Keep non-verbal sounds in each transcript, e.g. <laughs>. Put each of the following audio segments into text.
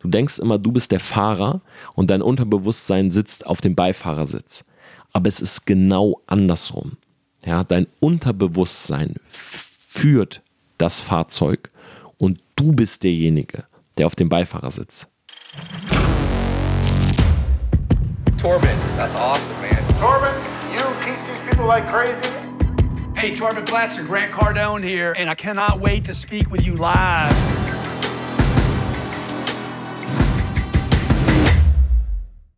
Du denkst immer, du bist der Fahrer und dein Unterbewusstsein sitzt auf dem Beifahrersitz. Aber es ist genau andersrum. Ja, dein Unterbewusstsein führt das Fahrzeug und du bist derjenige, der auf dem Beifahrersitz. Torben, that's awesome, man. Torben, you teach these people like crazy. Hey, Torben Blatzer, Grant Cardone here, and I cannot wait to speak with you live.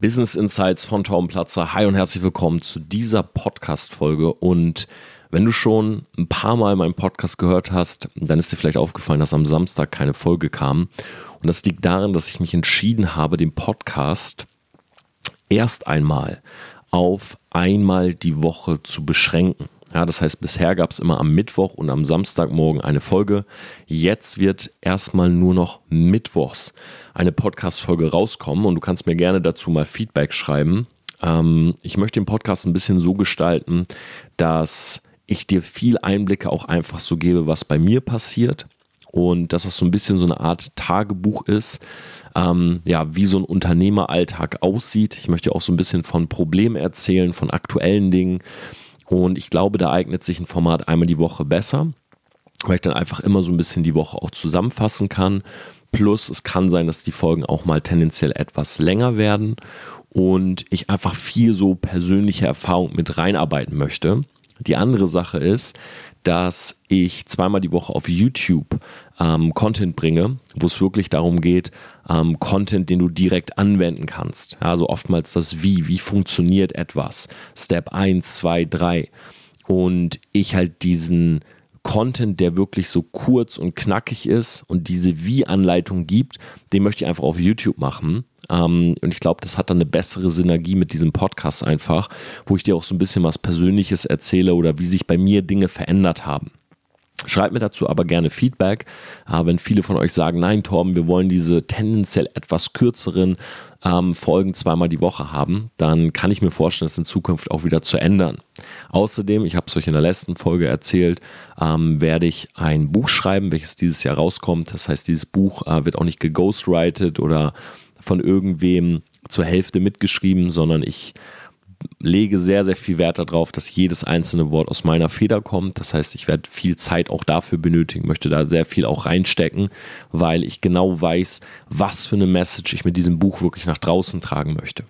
Business Insights von Torben Platzer. Hi und herzlich willkommen zu dieser Podcast-Folge. Und wenn du schon ein paar Mal meinen Podcast gehört hast, dann ist dir vielleicht aufgefallen, dass am Samstag keine Folge kam. Und das liegt daran, dass ich mich entschieden habe, den Podcast erst einmal auf einmal die Woche zu beschränken. Ja, das heißt, bisher gab es immer am Mittwoch und am Samstagmorgen eine Folge. Jetzt wird erstmal nur noch mittwochs eine Podcast-Folge rauskommen und du kannst mir gerne dazu mal Feedback schreiben. Ähm, ich möchte den Podcast ein bisschen so gestalten, dass ich dir viel Einblicke auch einfach so gebe, was bei mir passiert und dass das so ein bisschen so eine Art Tagebuch ist, ähm, ja, wie so ein Unternehmeralltag aussieht. Ich möchte auch so ein bisschen von Problemen erzählen, von aktuellen Dingen und ich glaube, da eignet sich ein Format einmal die Woche besser, weil ich dann einfach immer so ein bisschen die Woche auch zusammenfassen kann. Plus, es kann sein, dass die Folgen auch mal tendenziell etwas länger werden und ich einfach viel so persönliche Erfahrung mit reinarbeiten möchte. Die andere Sache ist, dass ich zweimal die Woche auf YouTube ähm, Content bringe, wo es wirklich darum geht, ähm, Content, den du direkt anwenden kannst. Also oftmals das Wie, wie funktioniert etwas. Step 1, 2, 3. Und ich halt diesen Content, der wirklich so kurz und knackig ist und diese Wie-Anleitung gibt, den möchte ich einfach auf YouTube machen. Ähm, und ich glaube, das hat dann eine bessere Synergie mit diesem Podcast einfach, wo ich dir auch so ein bisschen was Persönliches erzähle oder wie sich bei mir Dinge verändert haben. Schreibt mir dazu aber gerne Feedback. Äh, wenn viele von euch sagen, nein, Torben, wir wollen diese tendenziell etwas kürzeren ähm, Folgen zweimal die Woche haben, dann kann ich mir vorstellen, das in Zukunft auch wieder zu ändern. Außerdem, ich habe es euch in der letzten Folge erzählt, ähm, werde ich ein Buch schreiben, welches dieses Jahr rauskommt. Das heißt, dieses Buch äh, wird auch nicht geghostwritet oder von irgendwem zur Hälfte mitgeschrieben, sondern ich lege sehr, sehr viel Wert darauf, dass jedes einzelne Wort aus meiner Feder kommt. Das heißt, ich werde viel Zeit auch dafür benötigen, möchte da sehr viel auch reinstecken, weil ich genau weiß, was für eine Message ich mit diesem Buch wirklich nach draußen tragen möchte.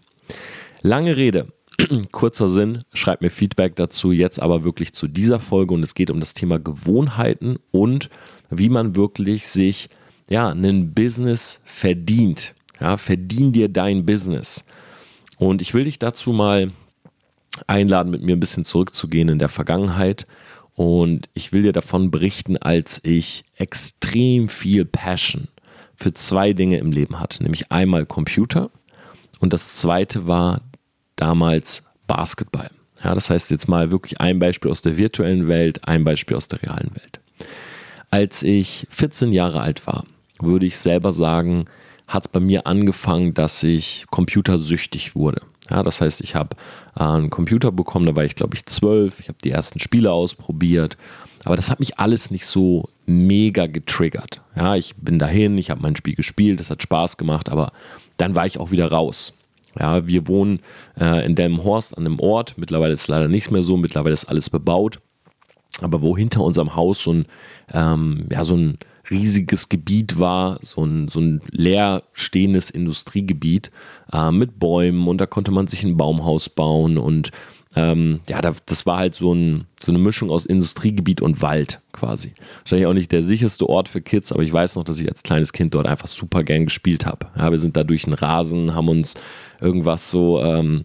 Lange Rede, <clears throat> kurzer Sinn, schreibt mir Feedback dazu, jetzt aber wirklich zu dieser Folge und es geht um das Thema Gewohnheiten und wie man wirklich sich ja, ein Business verdient. Ja, verdien dir dein Business. Und ich will dich dazu mal einladen, mit mir ein bisschen zurückzugehen in der Vergangenheit. Und ich will dir davon berichten, als ich extrem viel Passion für zwei Dinge im Leben hatte. Nämlich einmal Computer und das zweite war damals Basketball. Ja, das heißt jetzt mal wirklich ein Beispiel aus der virtuellen Welt, ein Beispiel aus der realen Welt. Als ich 14 Jahre alt war, würde ich selber sagen, hat es bei mir angefangen, dass ich computersüchtig wurde. Ja, das heißt, ich habe äh, einen Computer bekommen, da war ich glaube ich zwölf, ich habe die ersten Spiele ausprobiert, aber das hat mich alles nicht so mega getriggert. Ja, ich bin dahin, ich habe mein Spiel gespielt, das hat Spaß gemacht, aber dann war ich auch wieder raus. Ja, wir wohnen äh, in Delmenhorst an einem Ort, mittlerweile ist es leider nichts mehr so, mittlerweile ist alles bebaut, aber wo hinter unserem Haus so ein, ähm, ja, so ein riesiges Gebiet war, so ein, so ein leer stehendes Industriegebiet äh, mit Bäumen und da konnte man sich ein Baumhaus bauen und ähm, ja, das war halt so, ein, so eine Mischung aus Industriegebiet und Wald quasi. Wahrscheinlich auch nicht der sicherste Ort für Kids, aber ich weiß noch, dass ich als kleines Kind dort einfach super gern gespielt habe. Ja, wir sind da durch den Rasen, haben uns irgendwas so, ähm,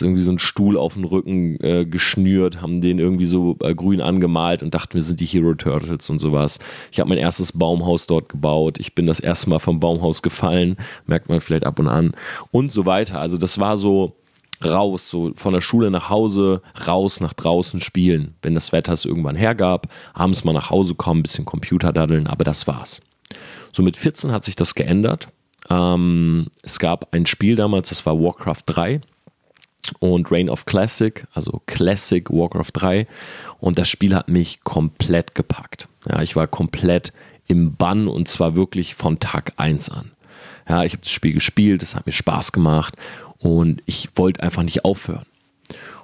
irgendwie so einen Stuhl auf den Rücken äh, geschnürt, haben den irgendwie so äh, grün angemalt und dachten, wir sind die Hero Turtles und sowas. Ich habe mein erstes Baumhaus dort gebaut. Ich bin das erste Mal vom Baumhaus gefallen, merkt man vielleicht ab und an und so weiter. Also das war so raus, so von der Schule nach Hause, raus nach draußen spielen, wenn das Wetter es irgendwann hergab, abends mal nach Hause kommen, ein bisschen Computer daddeln, aber das war's. So mit 14 hat sich das geändert. Ähm, es gab ein Spiel damals, das war Warcraft 3 und Reign of Classic, also Classic Warcraft 3 und das Spiel hat mich komplett gepackt. Ja, ich war komplett im Bann und zwar wirklich von Tag 1 an. Ja, ich habe das Spiel gespielt, es hat mir Spaß gemacht und ich wollte einfach nicht aufhören.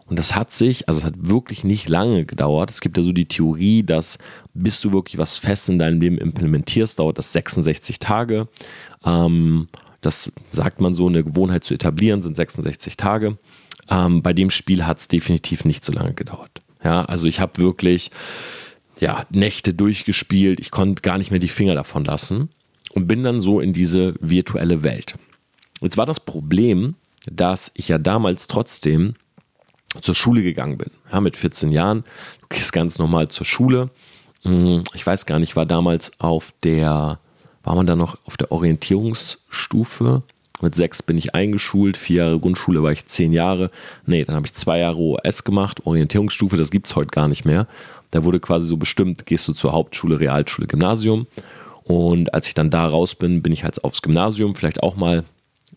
Und das hat sich, also es hat wirklich nicht lange gedauert. Es gibt ja so die Theorie, dass bis du wirklich was fest in deinem Leben implementierst, dauert das 66 Tage. Ähm, das sagt man so, eine Gewohnheit zu etablieren, sind 66 Tage. Ähm, bei dem Spiel hat es definitiv nicht so lange gedauert. Ja, also ich habe wirklich ja, Nächte durchgespielt. Ich konnte gar nicht mehr die Finger davon lassen und bin dann so in diese virtuelle Welt. Jetzt war das Problem, dass ich ja damals trotzdem zur Schule gegangen bin. Ja, mit 14 Jahren. Du gehst ganz normal zur Schule. Hm, ich weiß gar nicht, war damals auf der, war man da noch auf der Orientierungsstufe? Mit sechs bin ich eingeschult, vier Jahre Grundschule war ich zehn Jahre. Nee, dann habe ich zwei Jahre OS gemacht, Orientierungsstufe, das gibt es heute gar nicht mehr. Da wurde quasi so bestimmt, gehst du zur Hauptschule, Realschule, Gymnasium. Und als ich dann da raus bin, bin ich halt aufs Gymnasium, vielleicht auch mal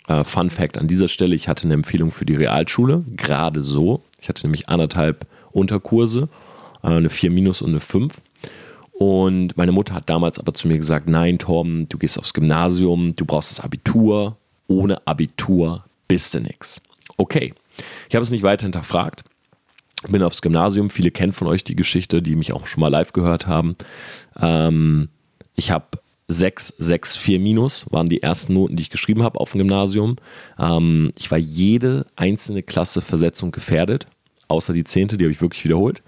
äh, Fun Fact an dieser Stelle, ich hatte eine Empfehlung für die Realschule, gerade so. Ich hatte nämlich anderthalb Unterkurse, äh, eine 4 minus und eine 5. Und meine Mutter hat damals aber zu mir gesagt, nein Torben, du gehst aufs Gymnasium, du brauchst das Abitur, ohne Abitur bist du nix. Okay, ich habe es nicht weiter hinterfragt, bin aufs Gymnasium, viele kennen von euch die Geschichte, die mich auch schon mal live gehört haben. Ähm, ich habe 6, 6, 4 minus waren die ersten Noten, die ich geschrieben habe auf dem Gymnasium. Ähm, ich war jede einzelne Klasse Versetzung gefährdet, außer die zehnte, die habe ich wirklich wiederholt.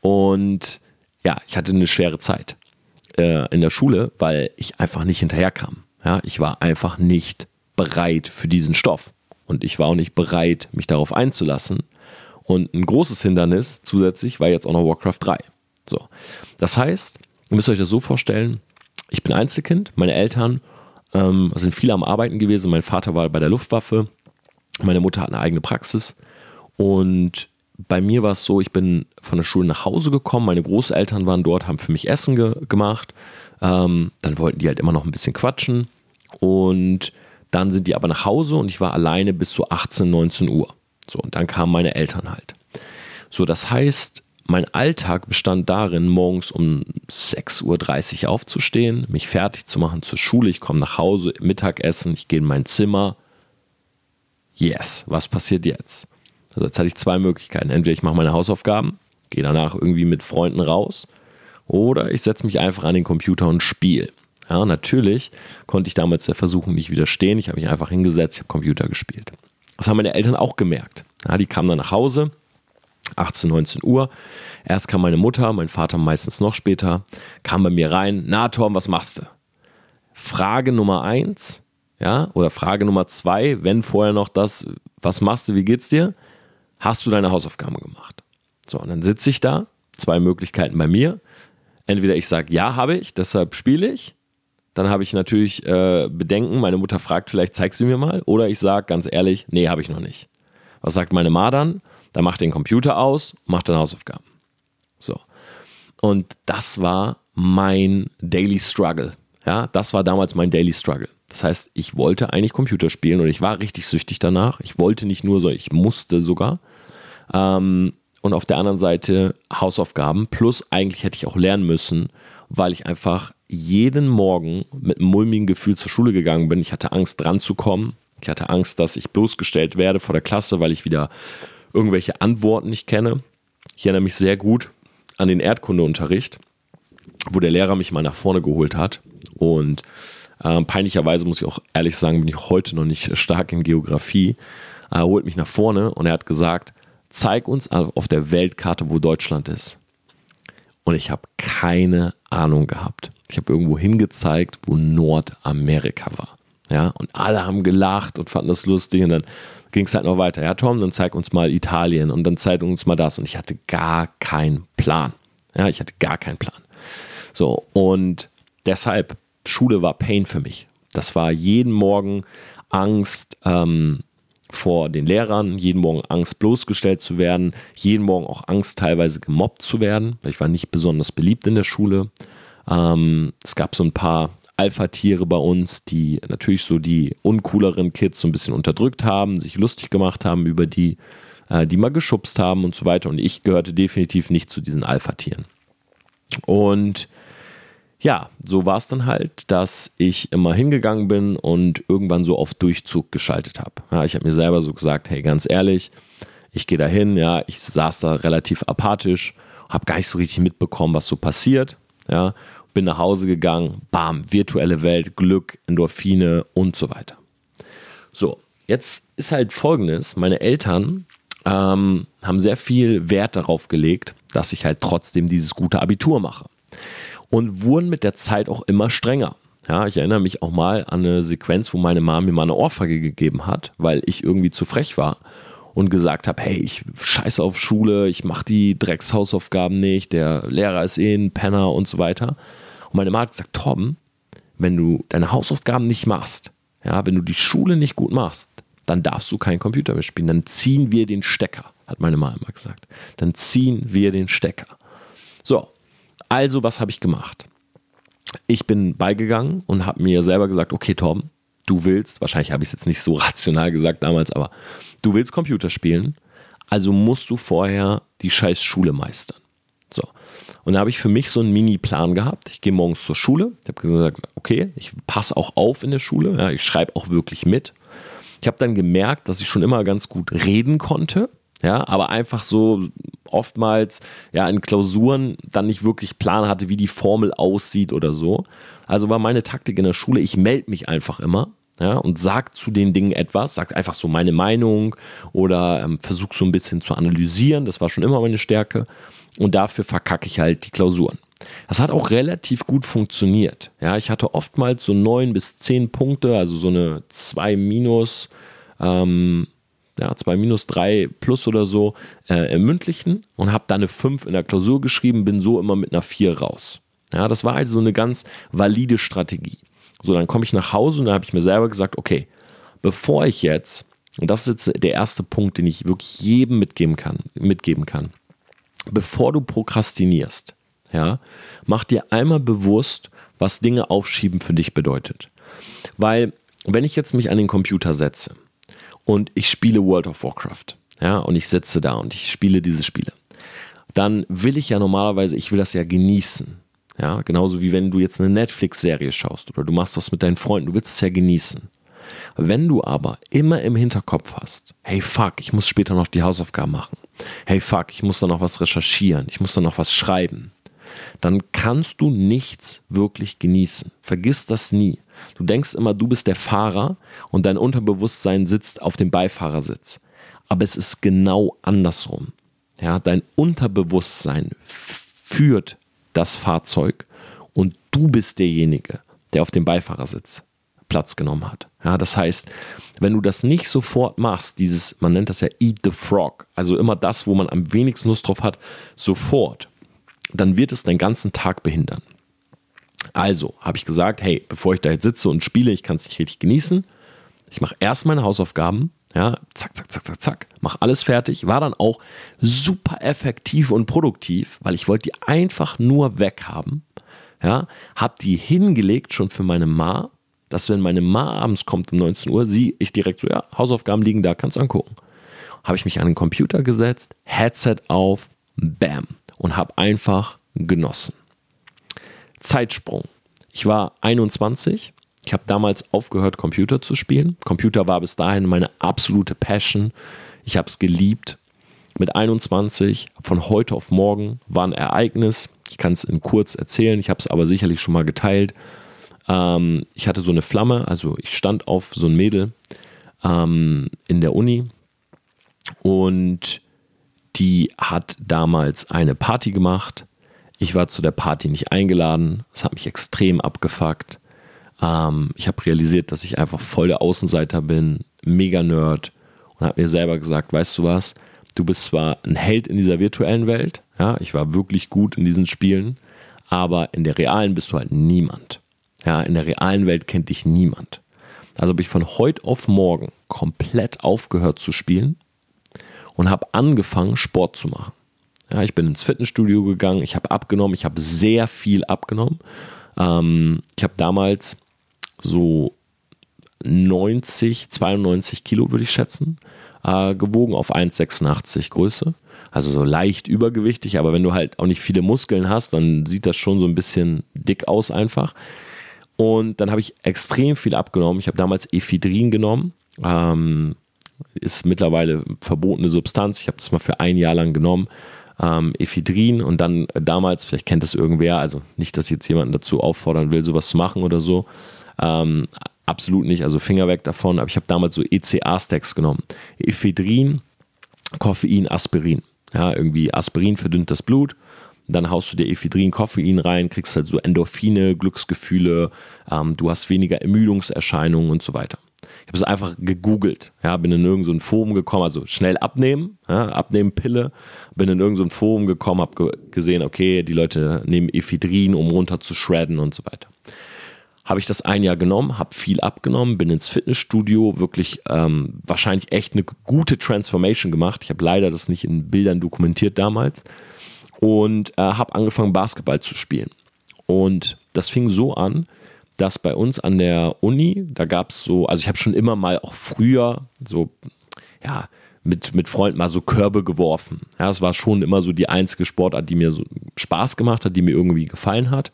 Und ja, ich hatte eine schwere Zeit äh, in der Schule, weil ich einfach nicht hinterherkam. Ja, ich war einfach nicht bereit für diesen Stoff. Und ich war auch nicht bereit, mich darauf einzulassen. Und ein großes Hindernis zusätzlich war jetzt auch noch Warcraft 3. So. Das heißt, ihr müsst euch das so vorstellen, ich bin Einzelkind, meine Eltern ähm, sind viele am Arbeiten gewesen. Mein Vater war bei der Luftwaffe, meine Mutter hat eine eigene Praxis und bei mir war es so, ich bin von der Schule nach Hause gekommen, meine Großeltern waren dort, haben für mich Essen ge gemacht. Ähm, dann wollten die halt immer noch ein bisschen quatschen und dann sind die aber nach Hause und ich war alleine bis zu 18, 19 Uhr. So, und dann kamen meine Eltern halt. So, das heißt, mein Alltag bestand darin, morgens um 6.30 Uhr aufzustehen, mich fertig zu machen zur Schule. Ich komme nach Hause, Mittagessen, ich gehe in mein Zimmer. Yes, was passiert jetzt? Also jetzt hatte ich zwei Möglichkeiten. Entweder ich mache meine Hausaufgaben, gehe danach irgendwie mit Freunden raus, oder ich setze mich einfach an den Computer und spiele. Ja, natürlich konnte ich damals der Versuchung nicht widerstehen. Ich habe mich einfach hingesetzt, ich habe Computer gespielt. Das haben meine Eltern auch gemerkt. Ja, die kamen dann nach Hause, 18, 19 Uhr. Erst kam meine Mutter, mein Vater meistens noch später, kam bei mir rein. Na, Tom, was machst du? Frage Nummer eins, ja, oder Frage Nummer zwei, wenn vorher noch das, was machst du, wie geht's dir? Hast du deine Hausaufgaben gemacht? So, und dann sitze ich da, zwei Möglichkeiten bei mir. Entweder ich sage, ja, habe ich, deshalb spiele ich. Dann habe ich natürlich äh, Bedenken, meine Mutter fragt, vielleicht zeig sie mir mal. Oder ich sage ganz ehrlich, nee, habe ich noch nicht. Was sagt meine Ma dann? Dann mach den Computer aus, mach deine Hausaufgaben. So. Und das war mein Daily Struggle. Ja, das war damals mein Daily Struggle. Das heißt, ich wollte eigentlich Computer spielen und ich war richtig süchtig danach. Ich wollte nicht nur so, ich musste sogar. Ähm, und auf der anderen Seite Hausaufgaben. Plus eigentlich hätte ich auch lernen müssen, weil ich einfach jeden Morgen mit einem mulmigen Gefühl zur Schule gegangen bin. Ich hatte Angst, dran zu kommen. Ich hatte Angst, dass ich bloßgestellt werde vor der Klasse, weil ich wieder irgendwelche Antworten nicht kenne. Ich erinnere mich sehr gut an den Erdkundeunterricht, wo der Lehrer mich mal nach vorne geholt hat. Und äh, peinlicherweise muss ich auch ehrlich sagen, bin ich heute noch nicht stark in Geografie. Er holt mich nach vorne und er hat gesagt, zeig uns auf der Weltkarte, wo Deutschland ist. Und ich habe keine Ahnung gehabt. Ich habe irgendwo hingezeigt, wo Nordamerika war. Ja, und alle haben gelacht und fanden das lustig. Und dann ging es halt noch weiter. Ja, Tom, dann zeig uns mal Italien und dann zeig uns mal das. Und ich hatte gar keinen Plan. Ja, ich hatte gar keinen Plan. So, und deshalb, Schule war Pain für mich. Das war jeden Morgen Angst ähm, vor den Lehrern, jeden Morgen Angst bloßgestellt zu werden, jeden Morgen auch Angst teilweise gemobbt zu werden, weil ich war nicht besonders beliebt in der Schule. Ähm, es gab so ein paar Alpha-Tiere bei uns, die natürlich so die uncooleren Kids so ein bisschen unterdrückt haben, sich lustig gemacht haben über die, äh, die mal geschubst haben und so weiter. Und ich gehörte definitiv nicht zu diesen Alpha-Tieren. Und ja, so war es dann halt, dass ich immer hingegangen bin und irgendwann so auf Durchzug geschaltet habe. Ja, ich habe mir selber so gesagt, hey, ganz ehrlich, ich gehe da hin, ja, ich saß da relativ apathisch, habe gar nicht so richtig mitbekommen, was so passiert, ja, bin nach Hause gegangen, bam, virtuelle Welt, Glück, Endorphine und so weiter. So, jetzt ist halt folgendes, meine Eltern ähm, haben sehr viel Wert darauf gelegt, dass ich halt trotzdem dieses gute Abitur mache und wurden mit der Zeit auch immer strenger. Ja, ich erinnere mich auch mal an eine Sequenz, wo meine Mama mir mal eine Ohrfeige gegeben hat, weil ich irgendwie zu frech war und gesagt habe, hey, ich scheiße auf Schule, ich mache die Dreckshausaufgaben nicht, der Lehrer ist eh ein Penner und so weiter. Und meine Mama hat gesagt, Torben, wenn du deine Hausaufgaben nicht machst, ja, wenn du die Schule nicht gut machst, dann darfst du keinen Computer mehr spielen. Dann ziehen wir den Stecker, hat meine Mama immer gesagt. Dann ziehen wir den Stecker. So, also, was habe ich gemacht? Ich bin beigegangen und habe mir selber gesagt, okay, Tom, du willst, wahrscheinlich habe ich es jetzt nicht so <laughs> rational gesagt damals, aber du willst Computer spielen, also musst du vorher die scheiß Schule meistern. So. Und da habe ich für mich so einen Mini-Plan gehabt. Ich gehe morgens zur Schule. Ich habe gesagt, okay, ich passe auch auf in der Schule. Ja, ich schreibe auch wirklich mit. Ich habe dann gemerkt, dass ich schon immer ganz gut reden konnte. Ja, aber einfach so oftmals ja in Klausuren dann nicht wirklich Plan hatte, wie die Formel aussieht oder so. Also war meine Taktik in der Schule, ich melde mich einfach immer. Ja, und sag zu den Dingen etwas, sag einfach so meine Meinung oder ähm, versuch so ein bisschen zu analysieren. Das war schon immer meine Stärke. Und dafür verkacke ich halt die Klausuren. Das hat auch relativ gut funktioniert. Ja, ich hatte oftmals so neun bis zehn Punkte, also so eine 2 minus. Ähm, ja, 2 minus 3 plus oder so äh, im mündlichen und habe dann eine 5 in der Klausur geschrieben, bin so immer mit einer 4 raus. Ja, das war also eine ganz valide Strategie. So, dann komme ich nach Hause und da habe ich mir selber gesagt, okay, bevor ich jetzt, und das ist jetzt der erste Punkt, den ich wirklich jedem mitgeben kann, mitgeben kann, bevor du prokrastinierst, ja, mach dir einmal bewusst, was Dinge aufschieben für dich bedeutet. Weil, wenn ich jetzt mich an den Computer setze und ich spiele World of Warcraft. Ja, und ich sitze da und ich spiele diese Spiele. Dann will ich ja normalerweise, ich will das ja genießen. Ja, genauso wie wenn du jetzt eine Netflix-Serie schaust oder du machst das mit deinen Freunden, du willst es ja genießen. Wenn du aber immer im Hinterkopf hast, hey fuck, ich muss später noch die Hausaufgaben machen. Hey fuck, ich muss da noch was recherchieren, ich muss da noch was schreiben. Dann kannst du nichts wirklich genießen. Vergiss das nie. Du denkst immer, du bist der Fahrer und dein Unterbewusstsein sitzt auf dem Beifahrersitz. Aber es ist genau andersrum. Ja, dein Unterbewusstsein führt das Fahrzeug und du bist derjenige, der auf dem Beifahrersitz Platz genommen hat. Ja, das heißt, wenn du das nicht sofort machst, dieses, man nennt das ja Eat the Frog, also immer das, wo man am wenigsten Lust drauf hat, sofort, dann wird es deinen ganzen Tag behindern. Also habe ich gesagt, hey, bevor ich da jetzt sitze und spiele, ich kann es nicht richtig genießen. Ich mache erst meine Hausaufgaben, ja, zack, zack, zack, zack, zack, mach alles fertig, war dann auch super effektiv und produktiv, weil ich wollte die einfach nur weghaben. Ja, hab die hingelegt schon für meine Ma, dass wenn meine Ma abends kommt um 19 Uhr, sie, ich direkt so, ja, Hausaufgaben liegen da, kannst angucken. Habe ich mich an den Computer gesetzt, Headset auf, bam, und habe einfach genossen. Zeitsprung. Ich war 21. Ich habe damals aufgehört, Computer zu spielen. Computer war bis dahin meine absolute Passion. Ich habe es geliebt. Mit 21, von heute auf morgen, war ein Ereignis. Ich kann es in kurz erzählen, ich habe es aber sicherlich schon mal geteilt. Ähm, ich hatte so eine Flamme, also ich stand auf so ein Mädel ähm, in der Uni und die hat damals eine Party gemacht ich war zu der Party nicht eingeladen. Das hat mich extrem abgefuckt. Ähm, ich habe realisiert, dass ich einfach voll der Außenseiter bin, mega Nerd und habe mir selber gesagt, weißt du was, du bist zwar ein Held in dieser virtuellen Welt, ja, ich war wirklich gut in diesen Spielen, aber in der realen bist du halt niemand. Ja, in der realen Welt kennt dich niemand. Also habe ich von heute auf morgen komplett aufgehört zu spielen und habe angefangen, Sport zu machen. Ja, ich bin ins Fitnessstudio gegangen, ich habe abgenommen, ich habe sehr viel abgenommen. Ähm, ich habe damals so 90, 92 Kilo, würde ich schätzen, äh, gewogen auf 1,86 Größe. Also so leicht übergewichtig, aber wenn du halt auch nicht viele Muskeln hast, dann sieht das schon so ein bisschen dick aus einfach. Und dann habe ich extrem viel abgenommen. Ich habe damals Ephedrin genommen. Ähm, ist mittlerweile verbotene Substanz. Ich habe das mal für ein Jahr lang genommen. Ähm, Ephedrin und dann damals, vielleicht kennt das irgendwer, also nicht, dass jetzt jemanden dazu auffordern will, sowas zu machen oder so. Ähm, absolut nicht, also Finger weg davon. Aber ich habe damals so ECA-Stacks genommen. Ephedrin, Koffein, Aspirin. Ja, irgendwie Aspirin verdünnt das Blut dann haust du dir Ephedrin, Koffein rein, kriegst halt so Endorphine, Glücksgefühle, ähm, du hast weniger Ermüdungserscheinungen und so weiter. Ich habe es einfach gegoogelt, ja, bin in irgendein so Forum gekommen, also schnell abnehmen, ja, abnehmen Pille, bin in irgendein so Forum gekommen, habe ge gesehen, okay, die Leute nehmen Ephedrin, um runter zu shredden und so weiter. Habe ich das ein Jahr genommen, habe viel abgenommen, bin ins Fitnessstudio, wirklich ähm, wahrscheinlich echt eine gute Transformation gemacht. Ich habe leider das nicht in Bildern dokumentiert damals und äh, habe angefangen, Basketball zu spielen. Und das fing so an, dass bei uns an der Uni, da gab es so, also ich habe schon immer mal auch früher so, ja, mit, mit Freunden mal so Körbe geworfen. Ja, es war schon immer so die einzige Sportart, die mir so Spaß gemacht hat, die mir irgendwie gefallen hat.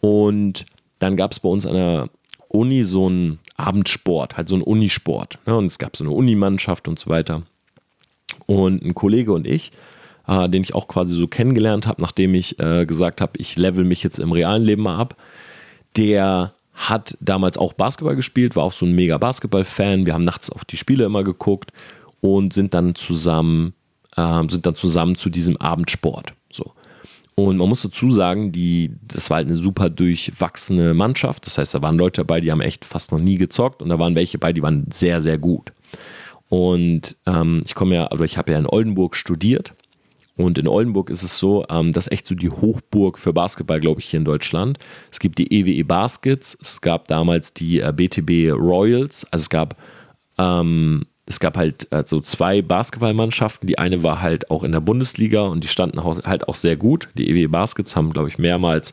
Und dann gab es bei uns an der Uni so einen Abendsport, halt so einen Unisport. Ne? Und es gab so eine Unimannschaft und so weiter. Und ein Kollege und ich, äh, den ich auch quasi so kennengelernt habe, nachdem ich äh, gesagt habe, ich level mich jetzt im realen Leben mal ab. Der hat damals auch Basketball gespielt, war auch so ein mega Basketball-Fan. Wir haben nachts auch die Spiele immer geguckt und sind dann zusammen, äh, sind dann zusammen zu diesem Abendsport. So. Und man muss dazu sagen, die, das war halt eine super durchwachsene Mannschaft. Das heißt, da waren Leute dabei, die haben echt fast noch nie gezockt und da waren welche bei, die waren sehr, sehr gut. Und ähm, ich komme ja, also ich habe ja in Oldenburg studiert und in Oldenburg ist es so, ähm, das ist echt so die Hochburg für Basketball, glaube ich, hier in Deutschland. Es gibt die EWE e Baskets, es gab damals die äh, BTB Royals, also es gab, ähm, es gab halt äh, so zwei Basketballmannschaften. Die eine war halt auch in der Bundesliga und die standen halt auch sehr gut. Die EWE e Baskets haben, glaube ich, mehrmals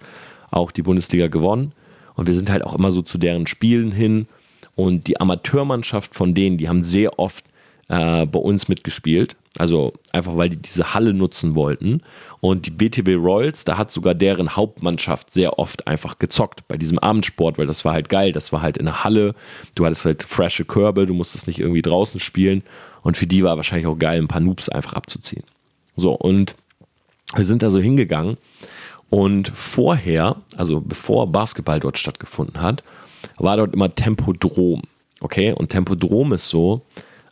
auch die Bundesliga gewonnen. Und wir sind halt auch immer so zu deren Spielen hin. Und die Amateurmannschaft von denen, die haben sehr oft äh, bei uns mitgespielt. Also einfach, weil die diese Halle nutzen wollten. Und die BTB Royals, da hat sogar deren Hauptmannschaft sehr oft einfach gezockt bei diesem Abendsport, weil das war halt geil. Das war halt in der Halle. Du hattest halt frische Körbe, du musstest nicht irgendwie draußen spielen. Und für die war wahrscheinlich auch geil, ein paar Noobs einfach abzuziehen. So, und wir sind da so hingegangen. Und vorher, also bevor Basketball dort stattgefunden hat, war dort immer Tempodrom. Okay, und Tempodrom ist so,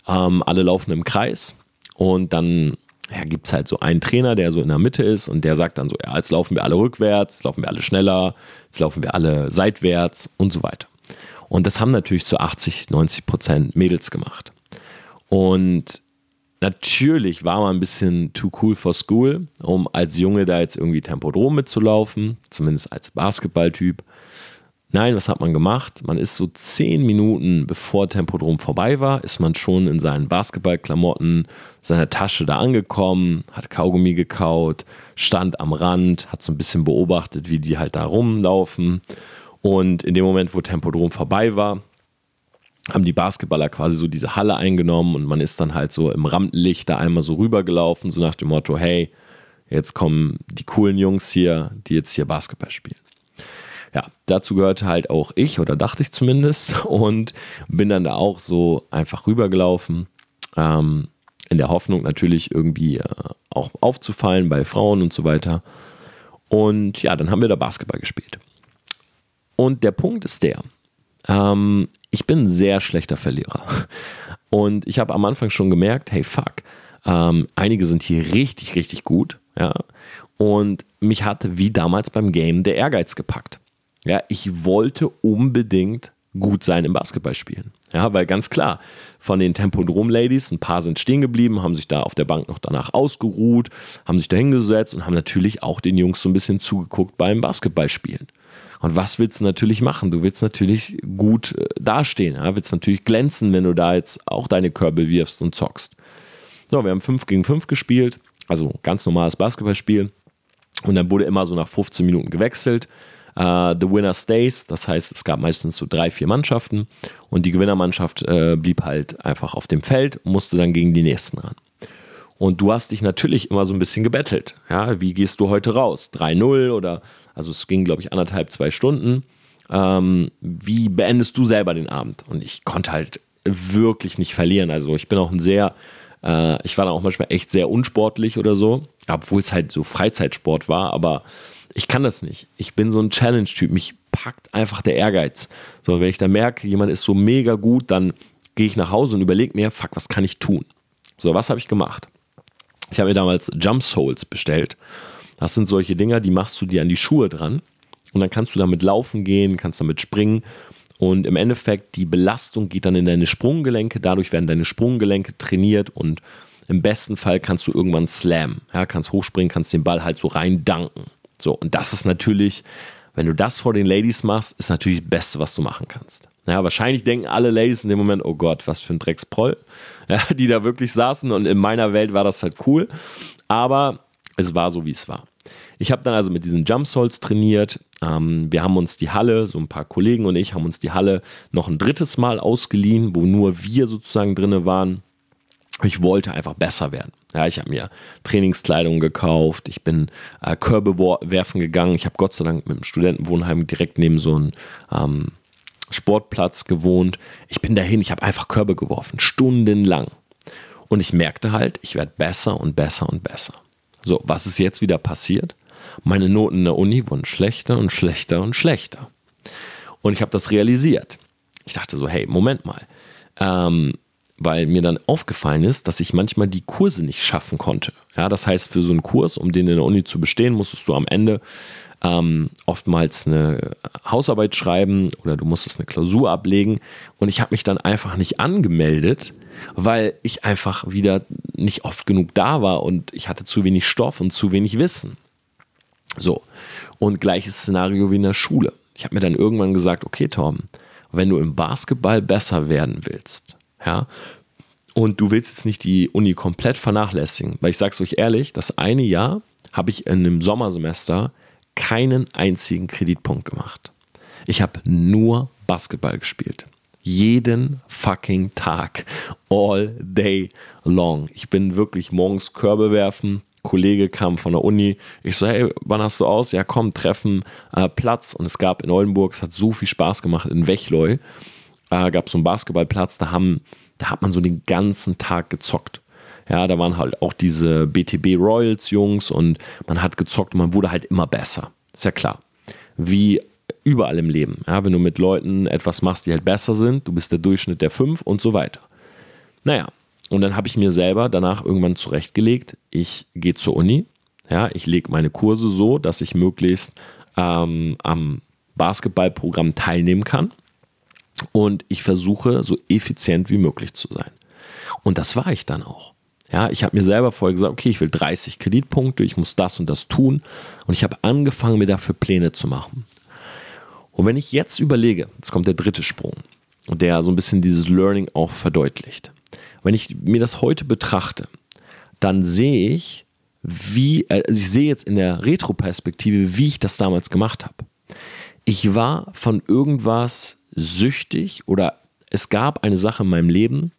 ähm, alle laufen im Kreis und dann ja, gibt es halt so einen Trainer, der so in der Mitte ist und der sagt dann so, ja, jetzt laufen wir alle rückwärts, jetzt laufen wir alle schneller, jetzt laufen wir alle seitwärts und so weiter. Und das haben natürlich zu 80, 90 Prozent Mädels gemacht. Und natürlich war man ein bisschen too cool for school, um als Junge da jetzt irgendwie Tempodrom mitzulaufen, zumindest als Basketballtyp. Nein, was hat man gemacht? Man ist so zehn Minuten bevor Tempodrom vorbei war, ist man schon in seinen Basketballklamotten, seiner Tasche da angekommen, hat Kaugummi gekaut, stand am Rand, hat so ein bisschen beobachtet, wie die halt da rumlaufen. Und in dem Moment, wo Tempodrom vorbei war, haben die Basketballer quasi so diese Halle eingenommen und man ist dann halt so im Rampenlicht da einmal so rübergelaufen, so nach dem Motto, hey, jetzt kommen die coolen Jungs hier, die jetzt hier Basketball spielen ja, dazu gehörte halt auch ich, oder dachte ich zumindest, <laughs> und bin dann da auch so einfach rübergelaufen. Ähm, in der Hoffnung natürlich irgendwie äh, auch aufzufallen bei Frauen und so weiter. Und ja, dann haben wir da Basketball gespielt. Und der Punkt ist der, ähm, ich bin ein sehr schlechter Verlierer. <laughs> Und ich habe am Anfang schon gemerkt, hey fuck, ähm, einige sind hier richtig, richtig gut. Ja. Und mich hatte wie damals beim Game der Ehrgeiz gepackt. Ja, ich wollte unbedingt gut sein im Basketballspielen. Ja, weil ganz klar, von den Tempodrom-Ladies, ein paar sind stehen geblieben, haben sich da auf der Bank noch danach ausgeruht, haben sich da hingesetzt und haben natürlich auch den Jungs so ein bisschen zugeguckt beim Basketballspielen. Und was willst du natürlich machen? Du willst natürlich gut äh, dastehen, ja? willst natürlich glänzen, wenn du da jetzt auch deine Körbe wirfst und zockst. So, wir haben 5 gegen 5 gespielt, also ganz normales Basketballspiel. Und dann wurde immer so nach 15 Minuten gewechselt. Uh, the winner stays, das heißt, es gab meistens so drei, vier Mannschaften und die Gewinnermannschaft äh, blieb halt einfach auf dem Feld, musste dann gegen die nächsten ran. Und du hast dich natürlich immer so ein bisschen gebettelt. Ja, wie gehst du heute raus? 3-0 oder, also es ging, glaube ich, anderthalb, zwei Stunden. Ähm, wie beendest du selber den Abend? Und ich konnte halt wirklich nicht verlieren. Also ich bin auch ein sehr, äh, ich war dann auch manchmal echt sehr unsportlich oder so, obwohl es halt so Freizeitsport war, aber ich kann das nicht. Ich bin so ein Challenge-Typ. Mich packt einfach der Ehrgeiz. So, wenn ich dann merke, jemand ist so mega gut, dann gehe ich nach Hause und überlege mir, fuck, was kann ich tun? So, was habe ich gemacht? Ich habe mir damals Jump Souls bestellt. Das sind solche Dinger, die machst du dir an die Schuhe dran und dann kannst du damit laufen gehen, kannst damit springen und im Endeffekt die Belastung geht dann in deine Sprunggelenke, dadurch werden deine Sprunggelenke trainiert und im besten Fall kannst du irgendwann slam, ja, kannst hochspringen, kannst den Ball halt so rein danken. So, und das ist natürlich, wenn du das vor den Ladies machst, ist natürlich das Beste, was du machen kannst. Ja, wahrscheinlich denken alle Ladies in dem Moment, oh Gott, was für ein Drecksproll, <laughs> ja, die da wirklich saßen. Und in meiner Welt war das halt cool. Aber es war so, wie es war. Ich habe dann also mit diesen Jump Souls trainiert. Ähm, wir haben uns die Halle, so ein paar Kollegen und ich haben uns die Halle noch ein drittes Mal ausgeliehen, wo nur wir sozusagen drinne waren. Ich wollte einfach besser werden. Ja, ich habe mir Trainingskleidung gekauft, ich bin äh, Körbe werfen gegangen. Ich habe Gott sei Dank mit dem Studentenwohnheim direkt neben so einem ähm, Sportplatz gewohnt. Ich bin dahin, ich habe einfach Körbe geworfen, stundenlang. Und ich merkte halt, ich werde besser und besser und besser. So, was ist jetzt wieder passiert? Meine Noten in der Uni wurden schlechter und schlechter und schlechter. Und ich habe das realisiert. Ich dachte so, hey, Moment mal. Ähm, weil mir dann aufgefallen ist, dass ich manchmal die Kurse nicht schaffen konnte. Ja, das heißt, für so einen Kurs, um den in der Uni zu bestehen, musstest du am Ende ähm, oftmals eine Hausarbeit schreiben oder du musstest eine Klausur ablegen. Und ich habe mich dann einfach nicht angemeldet, weil ich einfach wieder nicht oft genug da war und ich hatte zu wenig Stoff und zu wenig Wissen. So, und gleiches Szenario wie in der Schule. Ich habe mir dann irgendwann gesagt, okay, Tom, wenn du im Basketball besser werden willst, ja, und du willst jetzt nicht die Uni komplett vernachlässigen, weil ich sage es euch ehrlich, das eine Jahr habe ich in einem Sommersemester keinen einzigen Kreditpunkt gemacht. Ich habe nur Basketball gespielt. Jeden fucking Tag. All day long. Ich bin wirklich morgens Körbe werfen. Kollege kam von der Uni. Ich so, hey, wann hast du aus? Ja, komm, treffen, äh, Platz. Und es gab in Oldenburg, es hat so viel Spaß gemacht, in Wechleu äh, gab es so einen Basketballplatz, da, haben, da hat man so den ganzen Tag gezockt. Ja, da waren halt auch diese BTB Royals Jungs und man hat gezockt und man wurde halt immer besser. Ist ja klar. Wie überall im Leben. Ja, wenn du mit Leuten etwas machst, die halt besser sind, du bist der Durchschnitt der fünf und so weiter. Naja, und dann habe ich mir selber danach irgendwann zurechtgelegt, ich gehe zur Uni, ja, ich lege meine Kurse so, dass ich möglichst ähm, am Basketballprogramm teilnehmen kann und ich versuche so effizient wie möglich zu sein. Und das war ich dann auch. Ja, ich habe mir selber vorher gesagt, okay, ich will 30 Kreditpunkte, ich muss das und das tun. Und ich habe angefangen, mir dafür Pläne zu machen. Und wenn ich jetzt überlege, jetzt kommt der dritte Sprung, der so ein bisschen dieses Learning auch verdeutlicht. Wenn ich mir das heute betrachte, dann sehe ich, wie, also ich sehe jetzt in der Retroperspektive, wie ich das damals gemacht habe. Ich war von irgendwas süchtig oder es gab eine Sache in meinem Leben,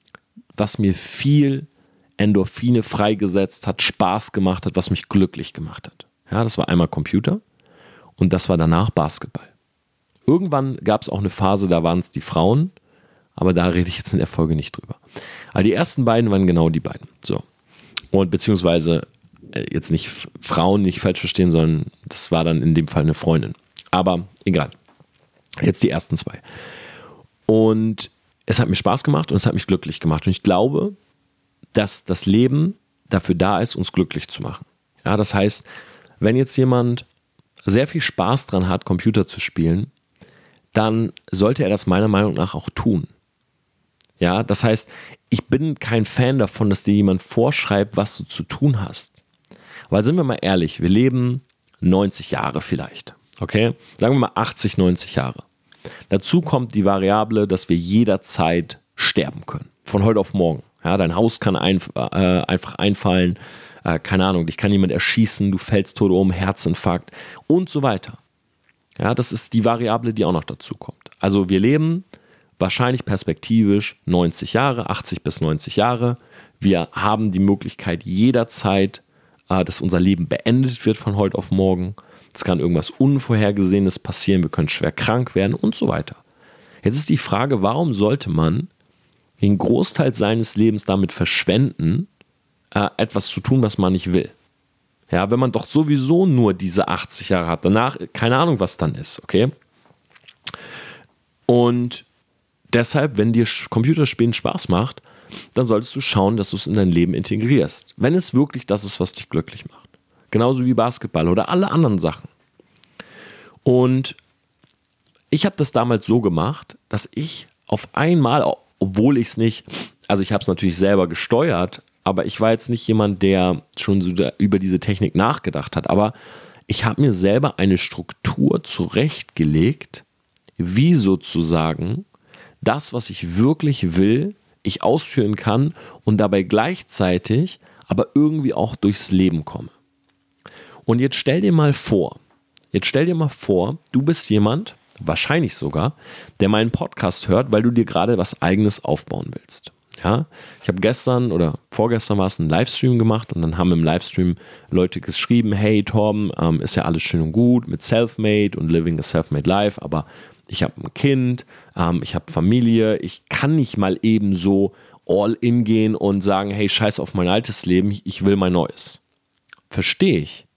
was mir viel Endorphine freigesetzt hat, Spaß gemacht hat, was mich glücklich gemacht hat. Ja, das war einmal Computer und das war danach Basketball. Irgendwann gab es auch eine Phase, da waren es die Frauen, aber da rede ich jetzt in der Folge nicht drüber. Aber die ersten beiden waren genau die beiden. So. Und beziehungsweise äh, jetzt nicht Frauen nicht falsch verstehen, sondern das war dann in dem Fall eine Freundin. Aber egal. Jetzt die ersten zwei. Und es hat mir Spaß gemacht und es hat mich glücklich gemacht. Und ich glaube, dass das Leben dafür da ist, uns glücklich zu machen. Ja, das heißt, wenn jetzt jemand sehr viel Spaß dran hat, Computer zu spielen, dann sollte er das meiner Meinung nach auch tun. Ja, das heißt, ich bin kein Fan davon, dass dir jemand vorschreibt, was du zu tun hast. Weil sind wir mal ehrlich, wir leben 90 Jahre vielleicht. Okay? Sagen wir mal 80, 90 Jahre. Dazu kommt die Variable, dass wir jederzeit sterben können. Von heute auf morgen. Ja, dein Haus kann ein, äh, einfach einfallen. Äh, keine Ahnung, dich kann jemand erschießen, du fällst tot um, Herzinfarkt und so weiter. Ja, das ist die Variable, die auch noch dazu kommt. Also wir leben wahrscheinlich perspektivisch 90 Jahre, 80 bis 90 Jahre. Wir haben die Möglichkeit jederzeit, äh, dass unser Leben beendet wird von heute auf morgen. Es kann irgendwas Unvorhergesehenes passieren, wir können schwer krank werden und so weiter. Jetzt ist die Frage, warum sollte man den Großteil seines Lebens damit verschwenden, äh, etwas zu tun, was man nicht will? Ja, wenn man doch sowieso nur diese 80 Jahre hat, danach keine Ahnung, was dann ist, okay? Und deshalb, wenn dir Computerspielen Spaß macht, dann solltest du schauen, dass du es in dein Leben integrierst. Wenn es wirklich das ist, was dich glücklich macht. Genauso wie Basketball oder alle anderen Sachen. Und ich habe das damals so gemacht, dass ich auf einmal, obwohl ich es nicht, also ich habe es natürlich selber gesteuert, aber ich war jetzt nicht jemand, der schon so über diese Technik nachgedacht hat. Aber ich habe mir selber eine Struktur zurechtgelegt, wie sozusagen das, was ich wirklich will, ich ausführen kann und dabei gleichzeitig aber irgendwie auch durchs Leben komme. Und jetzt stell dir mal vor, jetzt stell dir mal vor, du bist jemand, wahrscheinlich sogar, der meinen Podcast hört, weil du dir gerade was eigenes aufbauen willst. Ja, ich habe gestern oder vorgestern war es einen Livestream gemacht und dann haben im Livestream Leute geschrieben, hey Torben, ähm, ist ja alles schön und gut mit Selfmade und Living a Selfmade Life, aber ich habe ein Kind, ähm, ich habe Familie, ich kann nicht mal eben so all in gehen und sagen, hey, scheiß auf mein altes Leben, ich will mein neues. Verstehe ich.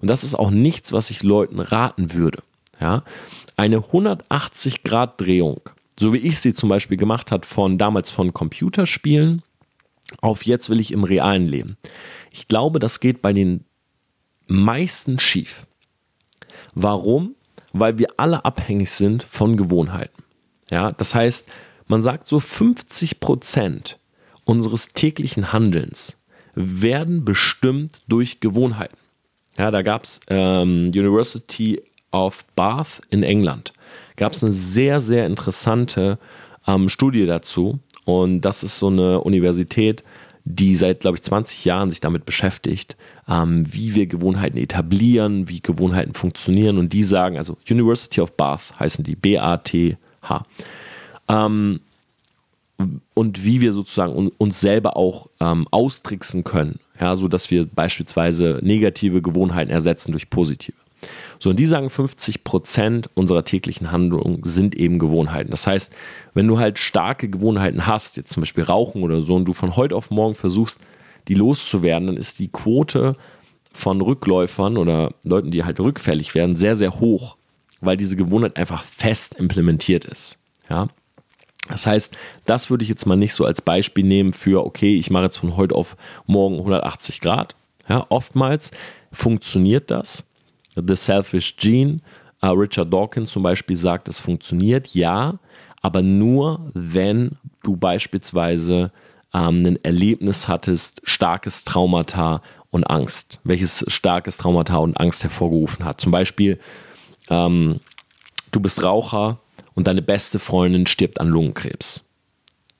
Und das ist auch nichts, was ich Leuten raten würde. Ja? Eine 180-Grad-Drehung, so wie ich sie zum Beispiel gemacht habe, von damals von Computerspielen auf jetzt will ich im realen Leben. Ich glaube, das geht bei den meisten schief. Warum? Weil wir alle abhängig sind von Gewohnheiten. Ja, das heißt, man sagt so 50 Prozent unseres täglichen Handelns werden bestimmt durch Gewohnheiten. Ja, da gab es ähm, University of Bath in England. Gab es eine sehr, sehr interessante ähm, Studie dazu. Und das ist so eine Universität, die seit, glaube ich, 20 Jahren sich damit beschäftigt, ähm, wie wir Gewohnheiten etablieren, wie Gewohnheiten funktionieren. Und die sagen, also University of Bath heißen die, B-A-T-H. Ähm, und wie wir sozusagen uns selber auch ähm, austricksen können, ja, so dass wir beispielsweise negative Gewohnheiten ersetzen durch positive. So, und die sagen, 50 Prozent unserer täglichen Handlungen sind eben Gewohnheiten. Das heißt, wenn du halt starke Gewohnheiten hast, jetzt zum Beispiel Rauchen oder so, und du von heute auf morgen versuchst, die loszuwerden, dann ist die Quote von Rückläufern oder Leuten, die halt rückfällig werden, sehr, sehr hoch, weil diese Gewohnheit einfach fest implementiert ist. Ja. Das heißt, das würde ich jetzt mal nicht so als Beispiel nehmen für, okay, ich mache jetzt von heute auf morgen 180 Grad. Ja, oftmals funktioniert das. The Selfish Gene, uh, Richard Dawkins zum Beispiel sagt, es funktioniert, ja, aber nur, wenn du beispielsweise ähm, ein Erlebnis hattest, starkes Traumata und Angst, welches starkes Traumata und Angst hervorgerufen hat. Zum Beispiel, ähm, du bist Raucher und deine beste Freundin stirbt an Lungenkrebs.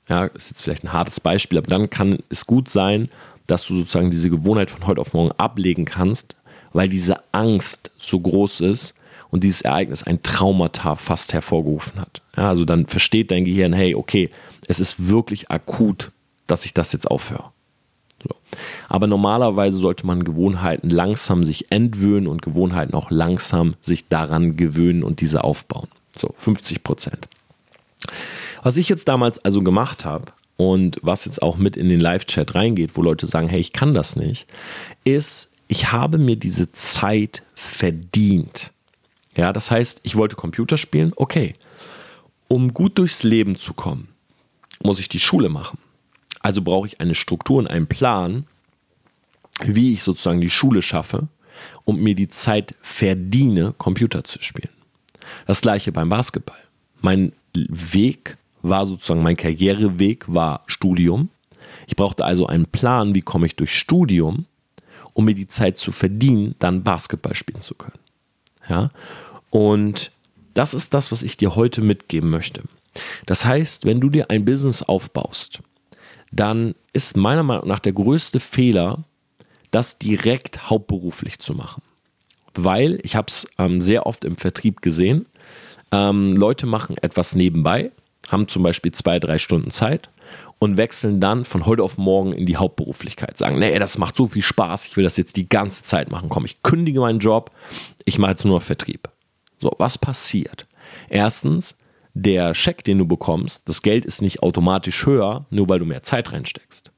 Ja, ist jetzt vielleicht ein hartes Beispiel, aber dann kann es gut sein, dass du sozusagen diese Gewohnheit von heute auf morgen ablegen kannst, weil diese Angst so groß ist und dieses Ereignis ein Traumata fast hervorgerufen hat. Ja, also dann versteht dein Gehirn, hey, okay, es ist wirklich akut, dass ich das jetzt aufhöre. So. Aber normalerweise sollte man Gewohnheiten langsam sich entwöhnen und Gewohnheiten auch langsam sich daran gewöhnen und diese aufbauen. So, 50 Prozent. Was ich jetzt damals also gemacht habe und was jetzt auch mit in den Live-Chat reingeht, wo Leute sagen, hey, ich kann das nicht, ist, ich habe mir diese Zeit verdient. Ja, das heißt, ich wollte Computer spielen, okay. Um gut durchs Leben zu kommen, muss ich die Schule machen. Also brauche ich eine Struktur und einen Plan, wie ich sozusagen die Schule schaffe und mir die Zeit verdiene, Computer zu spielen. Das gleiche beim Basketball. Mein Weg war sozusagen, mein Karriereweg war Studium. Ich brauchte also einen Plan, wie komme ich durch Studium, um mir die Zeit zu verdienen, dann Basketball spielen zu können. Ja? Und das ist das, was ich dir heute mitgeben möchte. Das heißt, wenn du dir ein Business aufbaust, dann ist meiner Meinung nach der größte Fehler, das direkt hauptberuflich zu machen. Weil, ich habe es ähm, sehr oft im Vertrieb gesehen, ähm, Leute machen etwas nebenbei, haben zum Beispiel zwei, drei Stunden Zeit und wechseln dann von heute auf morgen in die Hauptberuflichkeit. Sagen, nee, das macht so viel Spaß, ich will das jetzt die ganze Zeit machen. Komm, ich kündige meinen Job, ich mache jetzt nur Vertrieb. So, was passiert? Erstens, der Scheck, den du bekommst, das Geld ist nicht automatisch höher, nur weil du mehr Zeit reinsteckst.